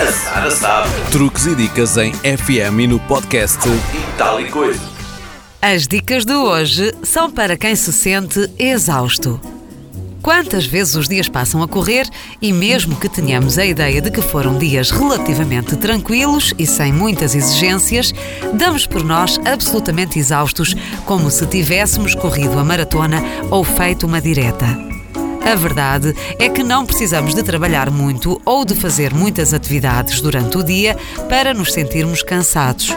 A Sara sabe. Truques e dicas em FM e no podcast E tal e coisa. As dicas de hoje são para quem se sente exausto. Quantas vezes os dias passam a correr e, mesmo que tenhamos a ideia de que foram dias relativamente tranquilos e sem muitas exigências, damos por nós absolutamente exaustos, como se tivéssemos corrido a maratona ou feito uma direta. A verdade é que não precisamos de trabalhar muito ou de fazer muitas atividades durante o dia para nos sentirmos cansados.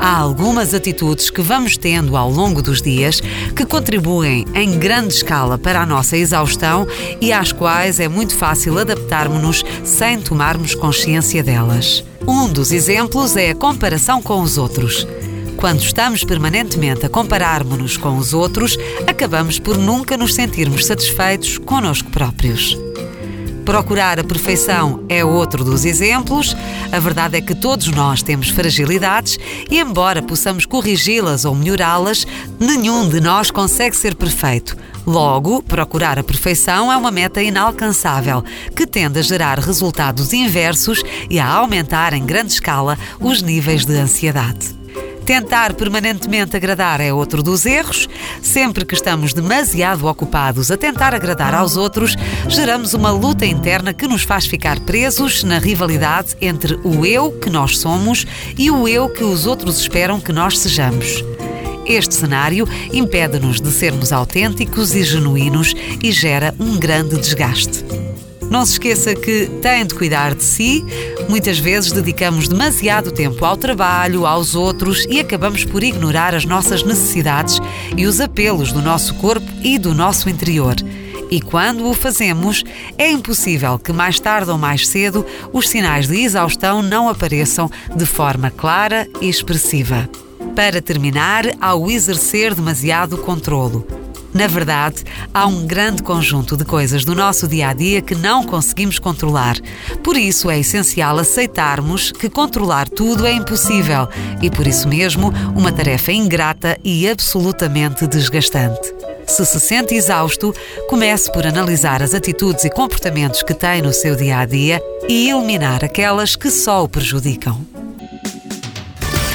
Há algumas atitudes que vamos tendo ao longo dos dias que contribuem em grande escala para a nossa exaustão e às quais é muito fácil adaptarmos-nos sem tomarmos consciência delas. Um dos exemplos é a comparação com os outros. Quando estamos permanentemente a compararmos-nos com os outros, acabamos por nunca nos sentirmos satisfeitos conosco próprios. Procurar a perfeição é outro dos exemplos. A verdade é que todos nós temos fragilidades e, embora possamos corrigi-las ou melhorá-las, nenhum de nós consegue ser perfeito. Logo, procurar a perfeição é uma meta inalcançável, que tende a gerar resultados inversos e a aumentar em grande escala os níveis de ansiedade. Tentar permanentemente agradar é outro dos erros. Sempre que estamos demasiado ocupados a tentar agradar aos outros, geramos uma luta interna que nos faz ficar presos na rivalidade entre o eu que nós somos e o eu que os outros esperam que nós sejamos. Este cenário impede-nos de sermos autênticos e genuínos e gera um grande desgaste. Não se esqueça que tem de cuidar de si. Muitas vezes dedicamos demasiado tempo ao trabalho, aos outros e acabamos por ignorar as nossas necessidades e os apelos do nosso corpo e do nosso interior. E quando o fazemos, é impossível que mais tarde ou mais cedo os sinais de exaustão não apareçam de forma clara e expressiva. Para terminar, há o exercer demasiado controlo. Na verdade, há um grande conjunto de coisas do nosso dia a dia que não conseguimos controlar. Por isso é essencial aceitarmos que controlar tudo é impossível e, por isso mesmo, uma tarefa ingrata e absolutamente desgastante. Se se sente exausto, comece por analisar as atitudes e comportamentos que tem no seu dia a dia e eliminar aquelas que só o prejudicam.